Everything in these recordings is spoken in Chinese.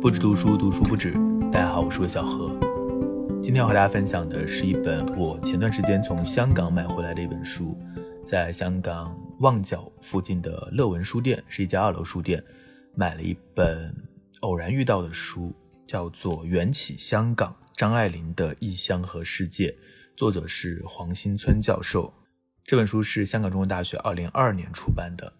不止读书，读书不止。大家好，我是魏小何。今天要和大家分享的是一本我前段时间从香港买回来的一本书，在香港旺角附近的乐文书店，是一家二楼书店，买了一本偶然遇到的书，叫做《缘起香港：张爱玲的异乡和世界》，作者是黄新村教授。这本书是香港中文大学二零二二年出版的。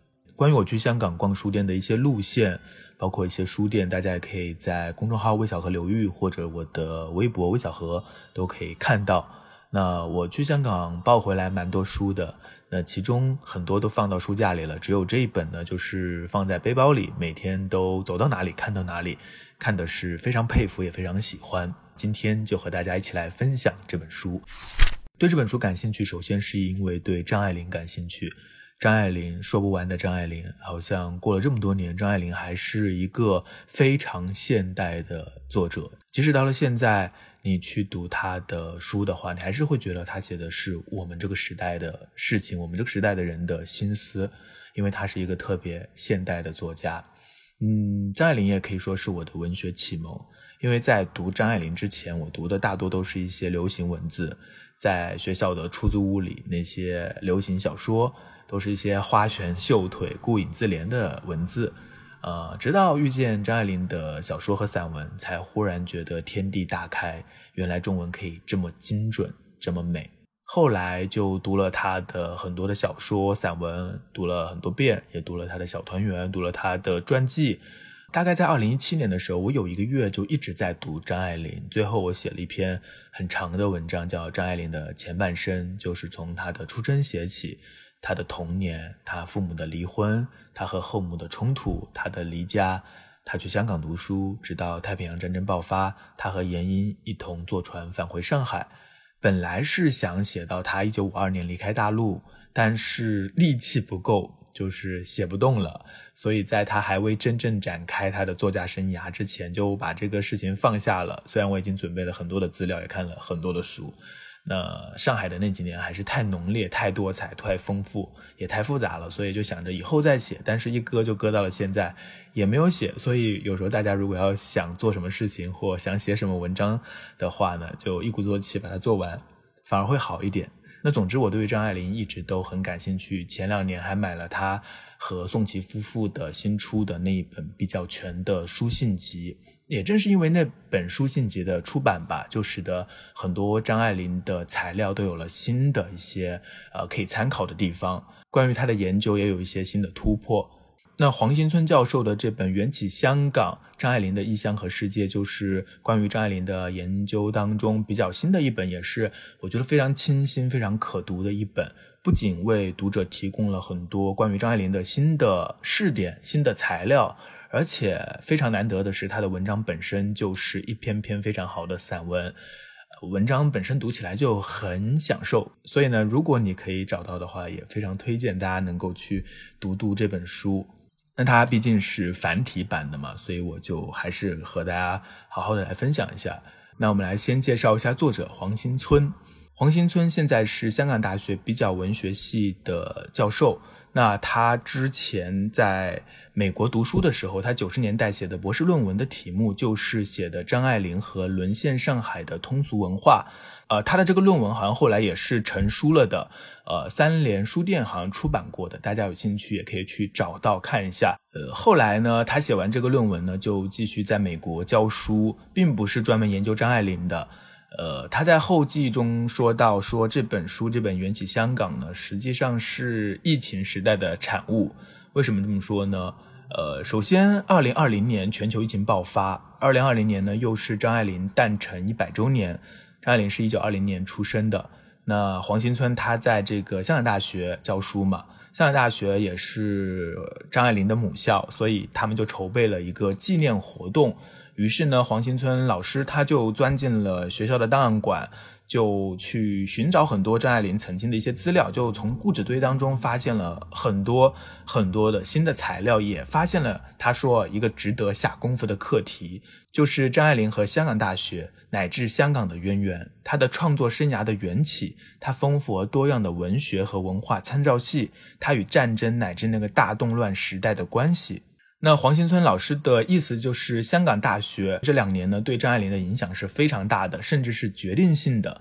关于我去香港逛书店的一些路线，包括一些书店，大家也可以在公众号“魏小河流域”或者我的微博“魏小河”都可以看到。那我去香港抱回来蛮多书的，那其中很多都放到书架里了，只有这一本呢，就是放在背包里，每天都走到哪里看到哪里，看的是非常佩服，也非常喜欢。今天就和大家一起来分享这本书。对这本书感兴趣，首先是因为对张爱玲感兴趣。张爱玲说不完的张爱玲，好像过了这么多年，张爱玲还是一个非常现代的作者。即使到了现在，你去读她的书的话，你还是会觉得她写的是我们这个时代的事情，我们这个时代的人的心思，因为她是一个特别现代的作家。嗯，张爱玲也可以说是我的文学启蒙，因为在读张爱玲之前，我读的大多都是一些流行文字，在学校的出租屋里，那些流行小说。都是一些花拳绣腿、顾影自怜的文字，呃，直到遇见张爱玲的小说和散文，才忽然觉得天地大开，原来中文可以这么精准、这么美。后来就读了她的很多的小说、散文，读了很多遍，也读了她的小团圆，读了她的传记。大概在二零一七年的时候，我有一个月就一直在读张爱玲，最后我写了一篇很长的文章，叫《张爱玲的前半生》，就是从她的出生写起。他的童年，他父母的离婚，他和后母的冲突，他的离家，他去香港读书，直到太平洋战争爆发，他和严英一同坐船返回上海。本来是想写到他一九五二年离开大陆，但是力气不够，就是写不动了。所以在他还未真正展开他的作家生涯之前，就把这个事情放下了。虽然我已经准备了很多的资料，也看了很多的书。那上海的那几年还是太浓烈、太多彩、太丰富，也太复杂了，所以就想着以后再写。但是，一搁就搁到了现在，也没有写。所以，有时候大家如果要想做什么事情或想写什么文章的话呢，就一鼓作气把它做完，反而会好一点。那总之，我对于张爱玲一直都很感兴趣。前两年还买了她和宋琦夫妇的新出的那一本比较全的书信集。也正是因为那本书信集的出版吧，就使得很多张爱玲的材料都有了新的一些呃可以参考的地方。关于她的研究也有一些新的突破。那黄新村教授的这本《缘起香港：张爱玲的异乡和世界》，就是关于张爱玲的研究当中比较新的一本，也是我觉得非常清新、非常可读的一本。不仅为读者提供了很多关于张爱玲的新的试点、新的材料。而且非常难得的是，他的文章本身就是一篇篇非常好的散文，文章本身读起来就很享受。所以呢，如果你可以找到的话，也非常推荐大家能够去读读这本书。那它毕竟是繁体版的嘛，所以我就还是和大家好好的来分享一下。那我们来先介绍一下作者黄新村。黄新村现在是香港大学比较文学系的教授。那他之前在美国读书的时候，他九十年代写的博士论文的题目就是写的张爱玲和沦陷上海的通俗文化。呃，他的这个论文好像后来也是成书了的，呃，三联书店好像出版过的，大家有兴趣也可以去找到看一下。呃，后来呢，他写完这个论文呢，就继续在美国教书，并不是专门研究张爱玲的。呃，他在后记中说到，说这本书这本《缘起香港》呢，实际上是疫情时代的产物。为什么这么说呢？呃，首先，二零二零年全球疫情爆发，二零二零年呢又是张爱玲诞辰一百周年。张爱玲是一九二零年出生的。那黄新村他在这个香港大学教书嘛，香港大学也是张爱玲的母校，所以他们就筹备了一个纪念活动。于是呢，黄新村老师他就钻进了学校的档案馆，就去寻找很多张爱玲曾经的一些资料，就从故纸堆当中发现了很多很多的新的材料，也发现了他说一个值得下功夫的课题，就是张爱玲和香港大学乃至香港的渊源，她的创作生涯的缘起，她丰富而多样的文学和文化参照系，她与战争乃至那个大动乱时代的关系。那黄新村老师的意思就是，香港大学这两年呢，对张爱玲的影响是非常大的，甚至是决定性的。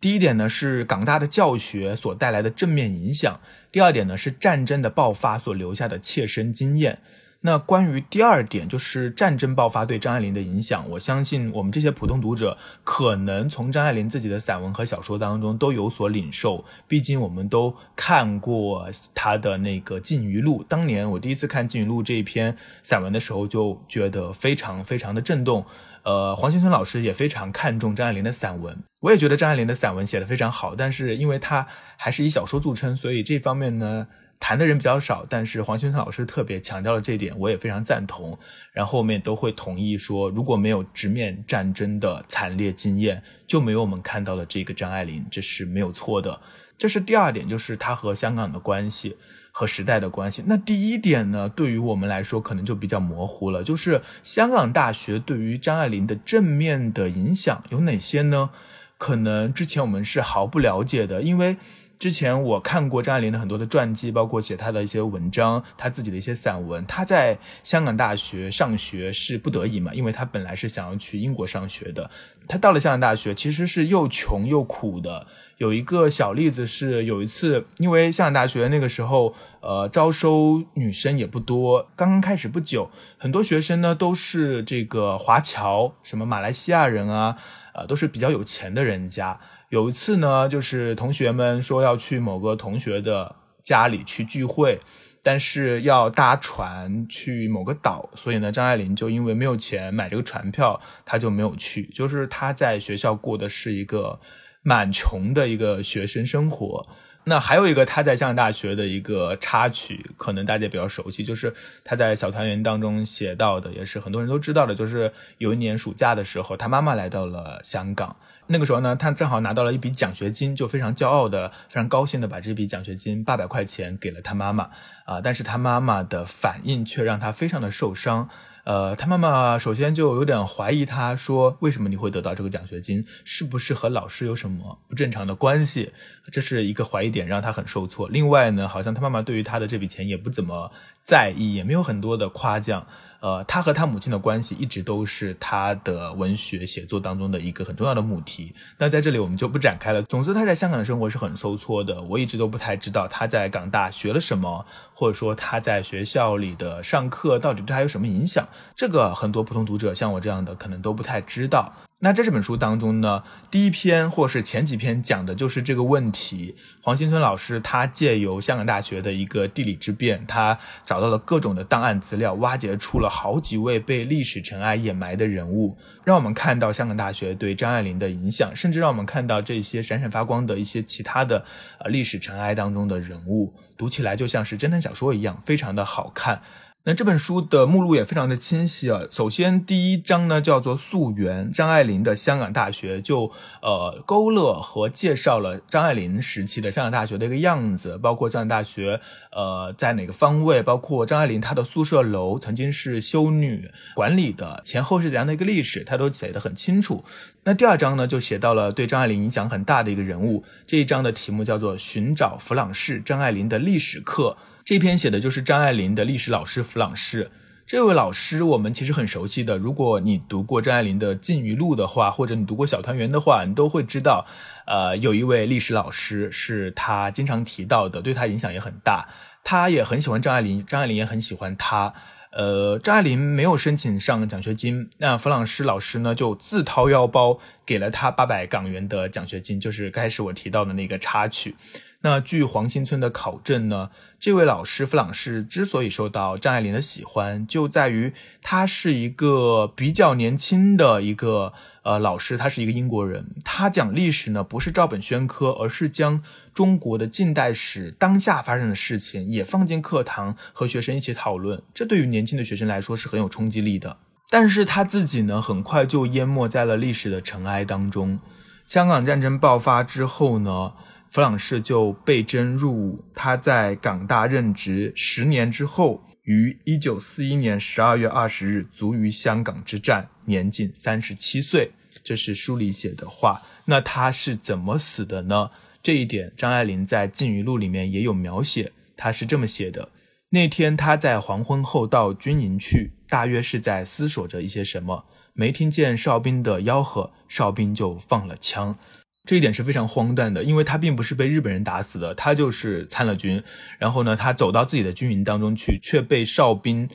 第一点呢，是港大的教学所带来的正面影响；第二点呢，是战争的爆发所留下的切身经验。那关于第二点，就是战争爆发对张爱玲的影响，我相信我们这些普通读者可能从张爱玲自己的散文和小说当中都有所领受。毕竟我们都看过她的那个《烬鱼录》，当年我第一次看《烬鱼录》这一篇散文的时候，就觉得非常非常的震动。呃，黄新村老师也非常看重张爱玲的散文，我也觉得张爱玲的散文写得非常好，但是因为她还是以小说著称，所以这方面呢。谈的人比较少，但是黄先生老师特别强调了这一点，我也非常赞同。然后我们也都会同意说，如果没有直面战争的惨烈经验，就没有我们看到的这个张爱玲，这是没有错的。这是第二点，就是他和香港的关系和时代的关系。那第一点呢，对于我们来说可能就比较模糊了，就是香港大学对于张爱玲的正面的影响有哪些呢？可能之前我们是毫不了解的，因为。之前我看过张爱玲的很多的传记，包括写她的一些文章，她自己的一些散文。她在香港大学上学是不得已嘛，因为她本来是想要去英国上学的。她到了香港大学，其实是又穷又苦的。有一个小例子是，有一次，因为香港大学那个时候，呃，招收女生也不多，刚刚开始不久，很多学生呢都是这个华侨，什么马来西亚人啊，呃，都是比较有钱的人家。有一次呢，就是同学们说要去某个同学的家里去聚会，但是要搭船去某个岛，所以呢，张爱玲就因为没有钱买这个船票，她就没有去。就是她在学校过的是一个蛮穷的一个学生生活。那还有一个他在香港大学的一个插曲，可能大家比较熟悉，就是他在《小团圆》当中写到的，也是很多人都知道的，就是有一年暑假的时候，他妈妈来到了香港，那个时候呢，他正好拿到了一笔奖学金，就非常骄傲的、非常高兴的把这笔奖学金八百块钱给了他妈妈，啊，但是他妈妈的反应却让他非常的受伤。呃，他妈妈首先就有点怀疑，他说：“为什么你会得到这个奖学金？是不是和老师有什么不正常的关系？”这是一个怀疑点，让他很受挫。另外呢，好像他妈妈对于他的这笔钱也不怎么在意，也没有很多的夸奖。呃，他和他母亲的关系一直都是他的文学写作当中的一个很重要的母题。那在这里我们就不展开了。总之，他在香港的生活是很受挫的。我一直都不太知道他在港大学了什么，或者说他在学校里的上课到底对他有什么影响。这个很多普通读者像我这样的可能都不太知道。那在这本书当中呢，第一篇或是前几篇讲的就是这个问题。黄新村老师他借由香港大学的一个地理之便，他找到了各种的档案资料，挖掘出了好几位被历史尘埃掩埋的人物，让我们看到香港大学对张爱玲的影响，甚至让我们看到这些闪闪发光的一些其他的呃历史尘埃当中的人物，读起来就像是侦探小说一样，非常的好看。那这本书的目录也非常的清晰啊。首先，第一章呢叫做《溯源》，张爱玲的香港大学，就呃勾勒和介绍了张爱玲时期的香港大学的一个样子，包括香港大学呃在哪个方位，包括张爱玲她的宿舍楼曾经是修女管理的，前后是怎样的一个历史，她都写得很清楚。那第二章呢就写到了对张爱玲影响很大的一个人物，这一章的题目叫做《寻找弗朗士张爱玲的历史课》。这篇写的就是张爱玲的历史老师弗朗士。这位老师我们其实很熟悉的，如果你读过张爱玲的《烬鱼录》的话，或者你读过《小团圆》的话，你都会知道，呃，有一位历史老师是他经常提到的，对他影响也很大。他也很喜欢张爱玲，张爱玲也很喜欢他。呃，张爱玲没有申请上奖学金，那弗朗士老师呢就自掏腰包给了他八百港元的奖学金，就是开始我提到的那个插曲。那据黄新村的考证呢，这位老师弗朗士之所以受到张爱玲的喜欢，就在于他是一个比较年轻的一个呃老师，他是一个英国人。他讲历史呢，不是照本宣科，而是将中国的近代史当下发生的事情也放进课堂和学生一起讨论。这对于年轻的学生来说是很有冲击力的。但是他自己呢，很快就淹没在了历史的尘埃当中。香港战争爆发之后呢？弗朗士就被征入伍，他在港大任职十年之后，于一九四一年十二月二十日卒于香港之战，年仅三十七岁。这是书里写的话。那他是怎么死的呢？这一点张爱玲在《烬鱼录》里面也有描写。他是这么写的：那天他在黄昏后到军营去，大约是在思索着一些什么，没听见哨兵的吆喝，哨兵就放了枪。这一点是非常荒诞的，因为他并不是被日本人打死的，他就是参了军，然后呢，他走到自己的军营当中去，却被哨兵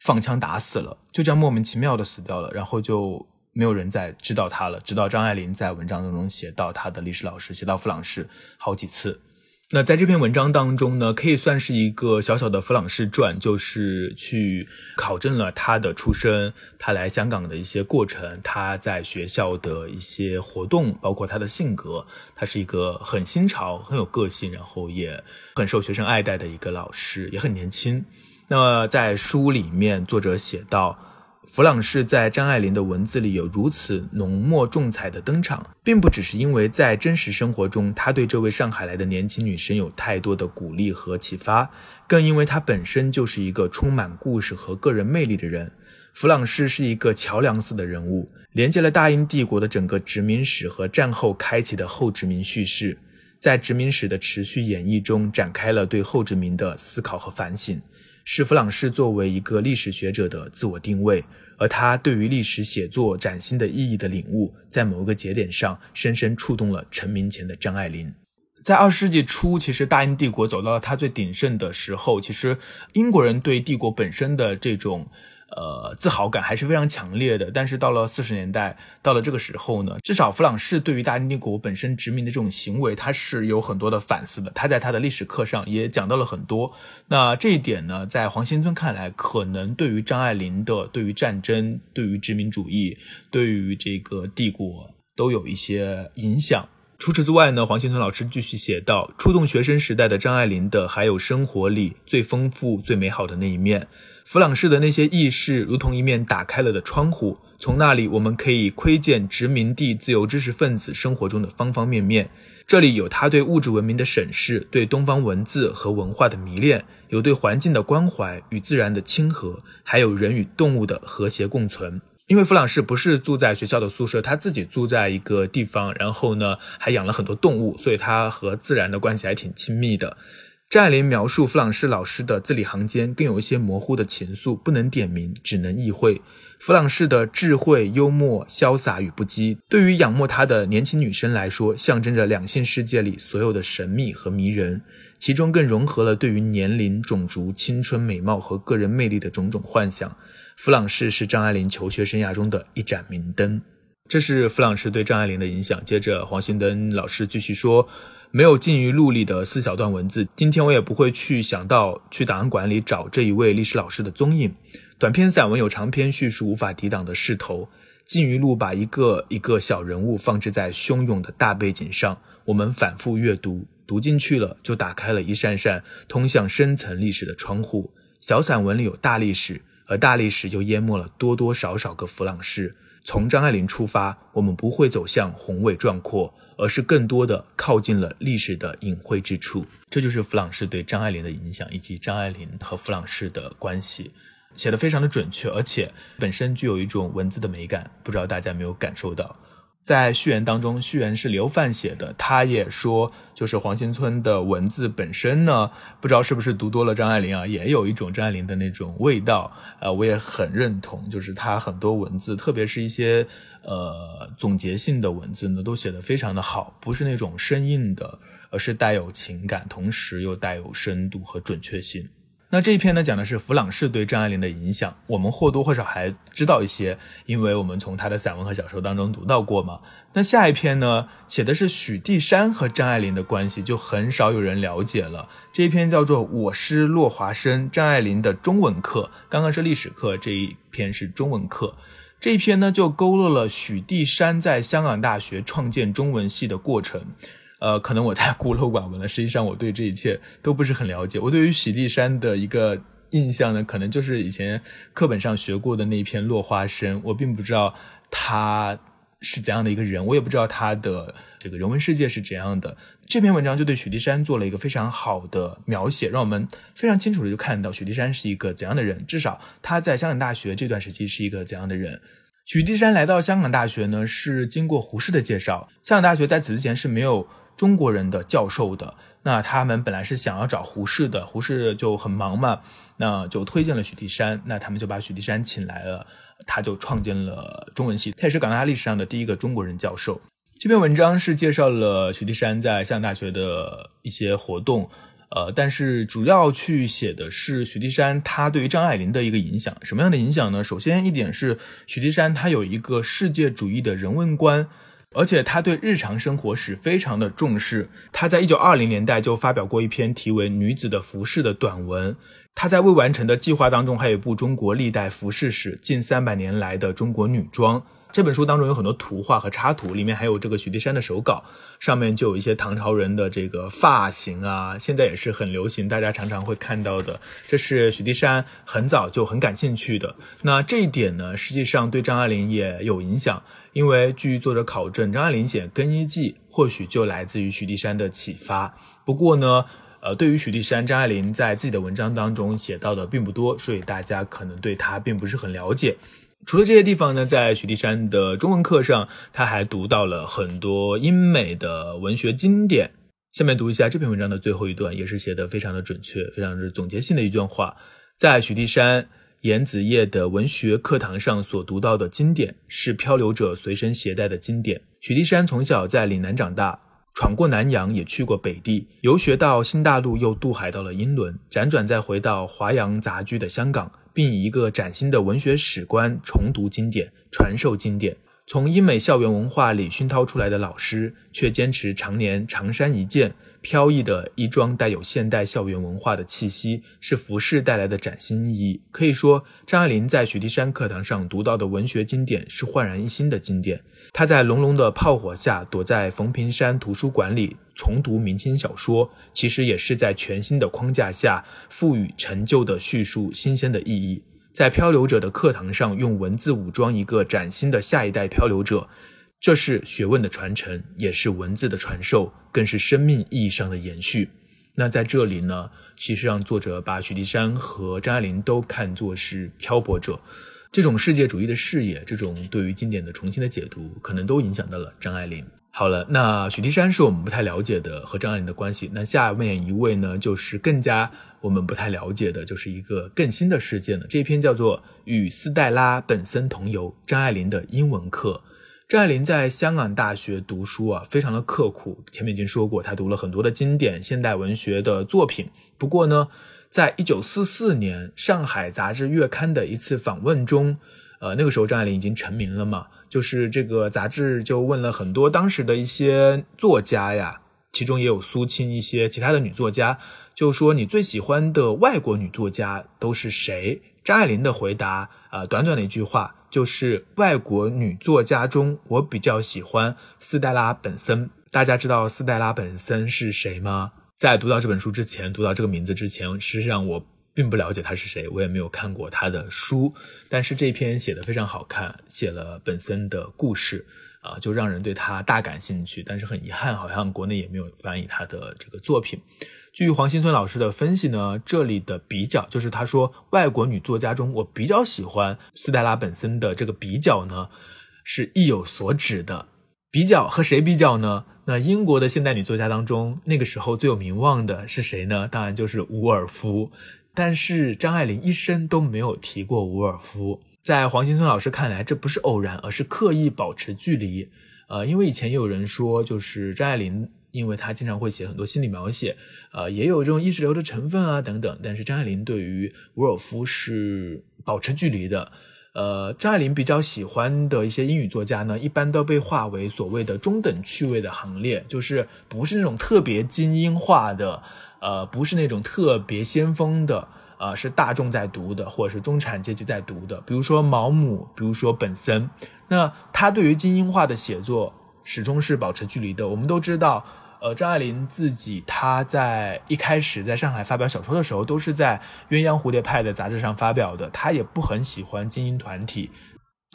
放枪打死了，就这样莫名其妙的死掉了，然后就没有人再知道他了。直到张爱玲在文章当中写到他的历史老师，写到弗朗士好几次。那在这篇文章当中呢，可以算是一个小小的弗朗士传，就是去考证了他的出生，他来香港的一些过程，他在学校的一些活动，包括他的性格。他是一个很新潮、很有个性，然后也很受学生爱戴的一个老师，也很年轻。那在书里面，作者写到。弗朗士在张爱玲的文字里有如此浓墨重彩的登场，并不只是因为在真实生活中他对这位上海来的年轻女生有太多的鼓励和启发，更因为他本身就是一个充满故事和个人魅力的人。弗朗士是一个桥梁似的人物，连接了大英帝国的整个殖民史和战后开启的后殖民叙事，在殖民史的持续演绎中展开了对后殖民的思考和反省。是弗朗士作为一个历史学者的自我定位，而他对于历史写作崭新的意义的领悟，在某一个节点上深深触动了成名前的张爱玲。在二十世纪初，其实大英帝国走到了它最鼎盛的时候，其实英国人对帝国本身的这种。呃，自豪感还是非常强烈的。但是到了四十年代，到了这个时候呢，至少弗朗士对于大英帝国本身殖民的这种行为，他是有很多的反思的。他在他的历史课上也讲到了很多。那这一点呢，在黄兴村看来，可能对于张爱玲的对于战争、对于殖民主义、对于这个帝国都有一些影响。除此之外呢，黄兴村老师继续写道：触动学生时代的张爱玲的，还有生活里最丰富、最美好的那一面。弗朗士的那些轶事，如同一面打开了的窗户，从那里我们可以窥见殖民地自由知识分子生活中的方方面面。这里有他对物质文明的审视，对东方文字和文化的迷恋，有对环境的关怀与自然的亲和，还有人与动物的和谐共存。因为弗朗士不是住在学校的宿舍，他自己住在一个地方，然后呢还养了很多动物，所以他和自然的关系还挺亲密的。张爱玲描述弗朗士老师的字里行间，更有一些模糊的情愫，不能点名，只能意会。弗朗士的智慧、幽默、潇洒与不羁，对于仰慕他的年轻女生来说，象征着两性世界里所有的神秘和迷人，其中更融合了对于年龄、种族、青春、美貌和个人魅力的种种幻想。弗朗士是张爱玲求学生涯中的一盏明灯。这是弗朗士对张爱玲的影响。接着，黄兴登老师继续说。没有尽于录里的四小段文字，今天我也不会去想到去档案馆里找这一位历史老师的踪影。短篇散文有长篇叙述无法抵挡的势头。禁于录把一个一个小人物放置在汹涌的大背景上，我们反复阅读，读进去了就打开了一扇扇通向深层历史的窗户。小散文里有大历史，而大历史又淹没了多多少少个弗朗士。从张爱玲出发，我们不会走向宏伟壮阔。而是更多的靠近了历史的隐晦之处，这就是弗朗士对张爱玲的影响，以及张爱玲和弗朗士的关系，写的非常的准确，而且本身具有一种文字的美感，不知道大家没有感受到。在序言当中，序言是刘范写的，他也说，就是黄新村的文字本身呢，不知道是不是读多了张爱玲啊，也有一种张爱玲的那种味道，呃，我也很认同，就是他很多文字，特别是一些呃总结性的文字呢，都写得非常的好，不是那种生硬的，而是带有情感，同时又带有深度和准确性。那这一篇呢，讲的是弗朗士对张爱玲的影响，我们或多或少还知道一些，因为我们从他的散文和小说当中读到过嘛。那下一篇呢，写的是许地山和张爱玲的关系，就很少有人了解了。这一篇叫做《我师落华生》，张爱玲的中文课，刚刚是历史课，这一篇是中文课。这一篇呢，就勾勒了许地山在香港大学创建中文系的过程。呃，可能我太孤陋寡闻了。实际上，我对这一切都不是很了解。我对于许地山的一个印象呢，可能就是以前课本上学过的那篇《落花生》。我并不知道他是怎样的一个人，我也不知道他的这个人文世界是怎样的。这篇文章就对许地山做了一个非常好的描写，让我们非常清楚的就看到许地山是一个怎样的人。至少他在香港大学这段时期是一个怎样的人。许地山来到香港大学呢，是经过胡适的介绍。香港大学在此之前是没有。中国人的教授的。那他们本来是想要找胡适的，胡适就很忙嘛，那就推荐了许地山，那他们就把许地山请来了，他就创建了中文系，他也是港大历史上的第一个中国人教授。这篇文章是介绍了许地山在香港大学的一些活动。呃，但是主要去写的是许地山他对于张爱玲的一个影响，什么样的影响呢？首先一点是许地山他有一个世界主义的人文观，而且他对日常生活史非常的重视。他在一九二零年代就发表过一篇题为《女子的服饰》的短文。他在未完成的计划当中还有一部《中国历代服饰史：近三百年来的中国女装》。这本书当中有很多图画和插图，里面还有这个许地山的手稿，上面就有一些唐朝人的这个发型啊，现在也是很流行，大家常常会看到的。这是许地山很早就很感兴趣的。那这一点呢，实际上对张爱玲也有影响，因为据作者考证，张爱玲写《更衣记》或许就来自于许地山的启发。不过呢，呃，对于许地山，张爱玲在自己的文章当中写到的并不多，所以大家可能对他并不是很了解。除了这些地方呢，在许地山的中文课上，他还读到了很多英美的文学经典。下面读一下这篇文章的最后一段，也是写的非常的准确，非常是总结性的一段话。在许地山、严子业的文学课堂上所读到的经典，是漂流者随身携带的经典。许地山从小在岭南长大，闯过南洋，也去过北地，游学到新大陆，又渡海到了英伦，辗转再回到华洋杂居的香港。并以一个崭新的文学史观重读经典、传授经典。从英美校园文化里熏陶出来的老师，却坚持常年长衫一件，飘逸的衣装带有现代校园文化的气息，是服饰带来的崭新意义。可以说，张爱玲在许地山课堂上读到的文学经典是焕然一新的经典。她在隆隆的炮火下，躲在冯平山图书馆里。重读明清小说，其实也是在全新的框架下赋予陈旧的叙述新鲜的意义。在漂流者的课堂上，用文字武装一个崭新的下一代漂流者，这是学问的传承，也是文字的传授，更是生命意义上的延续。那在这里呢，其实让作者把许地山和张爱玲都看作是漂泊者，这种世界主义的视野，这种对于经典的重新的解读，可能都影响到了张爱玲。好了，那许地山是我们不太了解的和张爱玲的关系。那下面一位呢，就是更加我们不太了解的，就是一个更新的事件了。这篇叫做《与斯黛拉本森同游：张爱玲的英文课》。张爱玲在香港大学读书啊，非常的刻苦。前面已经说过，她读了很多的经典现代文学的作品。不过呢，在一九四四年上海杂志月刊的一次访问中。呃，那个时候张爱玲已经成名了嘛，就是这个杂志就问了很多当时的一些作家呀，其中也有苏青一些其他的女作家，就说你最喜欢的外国女作家都是谁？张爱玲的回答啊，短短的一句话，就是外国女作家中，我比较喜欢斯黛拉本森。大家知道斯黛拉本森是谁吗？在读到这本书之前，读到这个名字之前，实际上我。并不了解他是谁，我也没有看过他的书，但是这篇写的非常好看，写了本森的故事，啊，就让人对他大感兴趣。但是很遗憾，好像国内也没有翻译他的这个作品。据黄新村老师的分析呢，这里的比较就是他说外国女作家中，我比较喜欢斯黛拉本森的这个比较呢，是意有所指的。比较和谁比较呢？那英国的现代女作家当中，那个时候最有名望的是谁呢？当然就是伍尔夫。但是张爱玲一生都没有提过伍尔夫，在黄新村老师看来，这不是偶然，而是刻意保持距离。呃，因为以前也有人说，就是张爱玲，因为她经常会写很多心理描写，呃，也有这种意识流的成分啊等等。但是张爱玲对于伍尔夫是保持距离的。呃，张爱玲比较喜欢的一些英语作家呢，一般都被划为所谓的中等趣味的行列，就是不是那种特别精英化的。呃，不是那种特别先锋的，呃，是大众在读的，或者是中产阶级在读的。比如说毛姆，比如说本森，那他对于精英化的写作始终是保持距离的。我们都知道，呃，张爱玲自己她在一开始在上海发表小说的时候，都是在《鸳鸯蝴蝶派》的杂志上发表的，她也不很喜欢精英团体。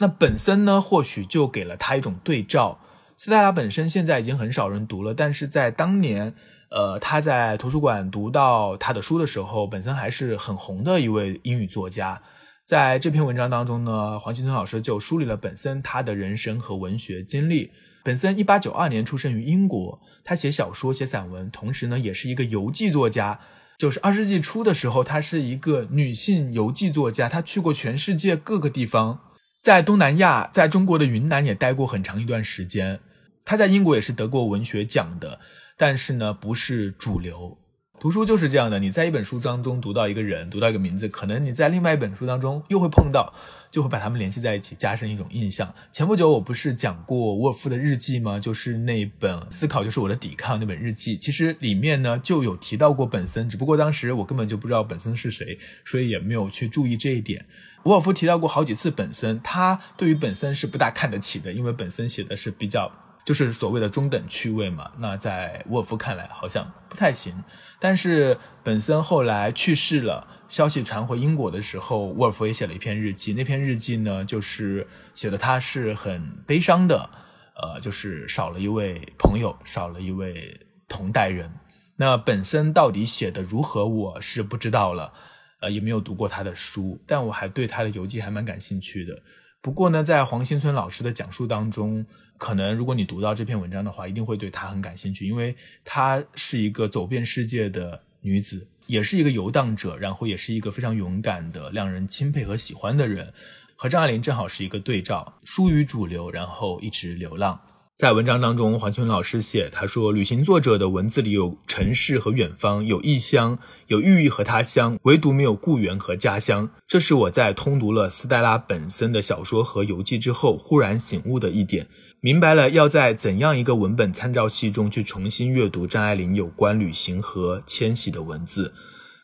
那本森呢，或许就给了他一种对照。斯黛拉本身现在已经很少人读了，但是在当年。呃，他在图书馆读到他的书的时候，本身还是很红的一位英语作家。在这篇文章当中呢，黄新村老师就梳理了本森他的人生和文学经历。本森一八九二年出生于英国，他写小说、写散文，同时呢也是一个游记作家。就是二十世纪初的时候，她是一个女性游记作家，她去过全世界各个地方，在东南亚，在中国的云南也待过很长一段时间。她在英国也是得过文学奖的，但是呢不是主流。读书就是这样的，你在一本书当中读到一个人，读到一个名字，可能你在另外一本书当中又会碰到，就会把他们联系在一起，加深一种印象。前不久我不是讲过沃尔夫的日记吗？就是那本《思考就是我的抵抗》那本日记，其实里面呢就有提到过本森，只不过当时我根本就不知道本森是谁，所以也没有去注意这一点。沃尔夫提到过好几次本森，他对于本森是不大看得起的，因为本森写的是比较。就是所谓的中等趣味嘛，那在沃尔夫看来好像不太行。但是本森后来去世了，消息传回英国的时候，沃尔夫也写了一篇日记。那篇日记呢，就是写的他是很悲伤的，呃，就是少了一位朋友，少了一位同代人。那本身到底写的如何，我是不知道了，呃，也没有读过他的书，但我还对他的游记还蛮感兴趣的。不过呢，在黄新村老师的讲述当中。可能如果你读到这篇文章的话，一定会对她很感兴趣，因为她是一个走遍世界的女子，也是一个游荡者，然后也是一个非常勇敢的、让人钦佩和喜欢的人，和张爱玲正好是一个对照，疏于主流，然后一直流浪。在文章当中，黄群老师写，他说，旅行作者的文字里有城市和远方，有异乡，有寓意和他乡，唯独没有故园和家乡。这是我在通读了斯黛拉本森的小说和游记之后，忽然醒悟的一点。明白了，要在怎样一个文本参照系中去重新阅读张爱玲有关旅行和迁徙的文字。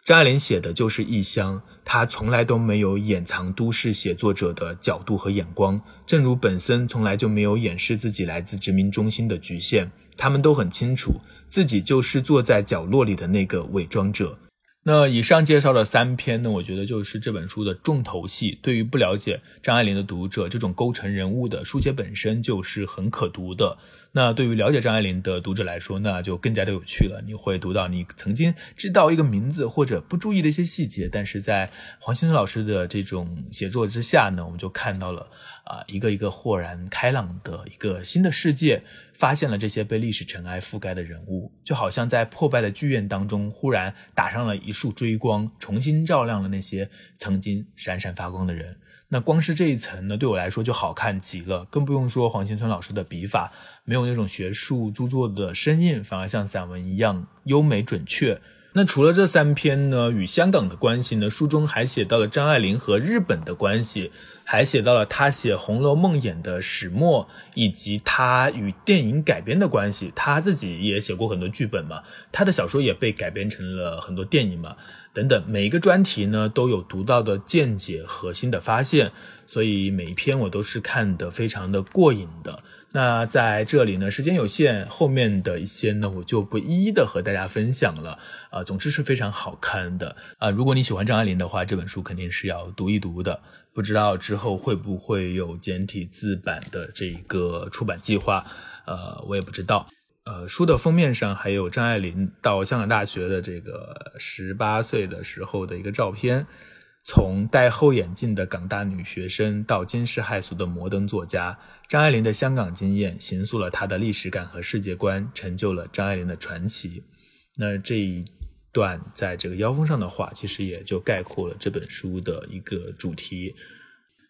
张爱玲写的就是异乡，她从来都没有掩藏都市写作者的角度和眼光，正如本森从来就没有掩饰自己来自殖民中心的局限。他们都很清楚，自己就是坐在角落里的那个伪装者。那以上介绍的三篇呢，我觉得就是这本书的重头戏。对于不了解张爱玲的读者，这种构成人物的书写本身就是很可读的。那对于了解张爱玲的读者来说，那就更加的有趣了。你会读到你曾经知道一个名字或者不注意的一些细节，但是在黄新村老师的这种写作之下呢，我们就看到了啊一个一个豁然开朗的一个新的世界。发现了这些被历史尘埃覆盖的人物，就好像在破败的剧院当中，忽然打上了一束追光，重新照亮了那些曾经闪闪发光的人。那光是这一层呢，对我来说就好看极了。更不用说黄新村老师的笔法，没有那种学术著作的生硬，反而像散文一样优美准确。那除了这三篇呢，与香港的关系呢，书中还写到了张爱玲和日本的关系。还写到了她写《红楼梦》演的始末，以及她与电影改编的关系。她自己也写过很多剧本嘛，她的小说也被改编成了很多电影嘛，等等。每一个专题呢都有独到的见解和新的发现，所以每一篇我都是看得非常的过瘾的。那在这里呢，时间有限，后面的一些呢我就不一一的和大家分享了。啊，总之是非常好看的啊！如果你喜欢张爱玲的话，这本书肯定是要读一读的。不知道之后会不会有简体字版的这个出版计划，呃，我也不知道。呃，书的封面上还有张爱玲到香港大学的这个十八岁的时候的一个照片。从戴厚眼镜的港大女学生到惊世骇俗的摩登作家，张爱玲的香港经验形塑了她的历史感和世界观，成就了张爱玲的传奇。那这一。段在这个腰封上的话，其实也就概括了这本书的一个主题。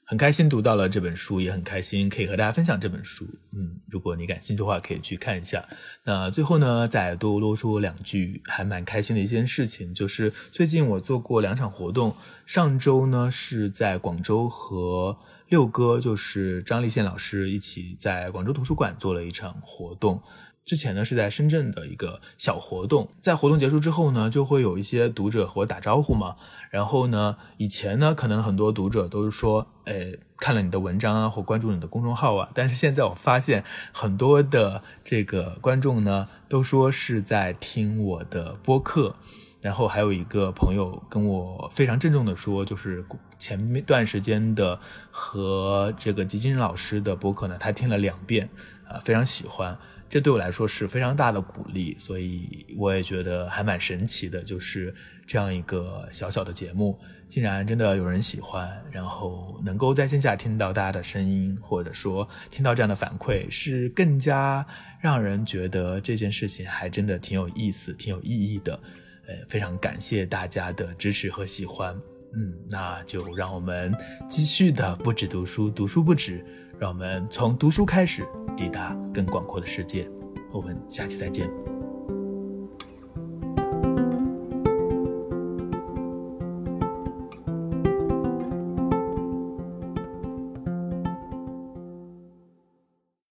很开心读到了这本书，也很开心可以和大家分享这本书。嗯，如果你感兴趣的话，可以去看一下。那最后呢，再多啰嗦两句，还蛮开心的一件事情，就是最近我做过两场活动。上周呢是在广州和六哥，就是张立宪老师一起在广州图书馆做了一场活动。之前呢是在深圳的一个小活动，在活动结束之后呢，就会有一些读者和我打招呼嘛。然后呢，以前呢可能很多读者都是说，哎，看了你的文章啊，或关注你的公众号啊。但是现在我发现很多的这个观众呢，都说是在听我的播客。然后还有一个朋友跟我非常郑重的说，就是前面段时间的和这个吉金老师的播客呢，他听了两遍，啊，非常喜欢。这对我来说是非常大的鼓励，所以我也觉得还蛮神奇的，就是这样一个小小的节目，竟然真的有人喜欢，然后能够在线下听到大家的声音，或者说听到这样的反馈，是更加让人觉得这件事情还真的挺有意思、挺有意义的。呃，非常感谢大家的支持和喜欢。嗯，那就让我们继续的不止读书，读书不止。让我们从读书开始，抵达更广阔的世界。我们下期再见。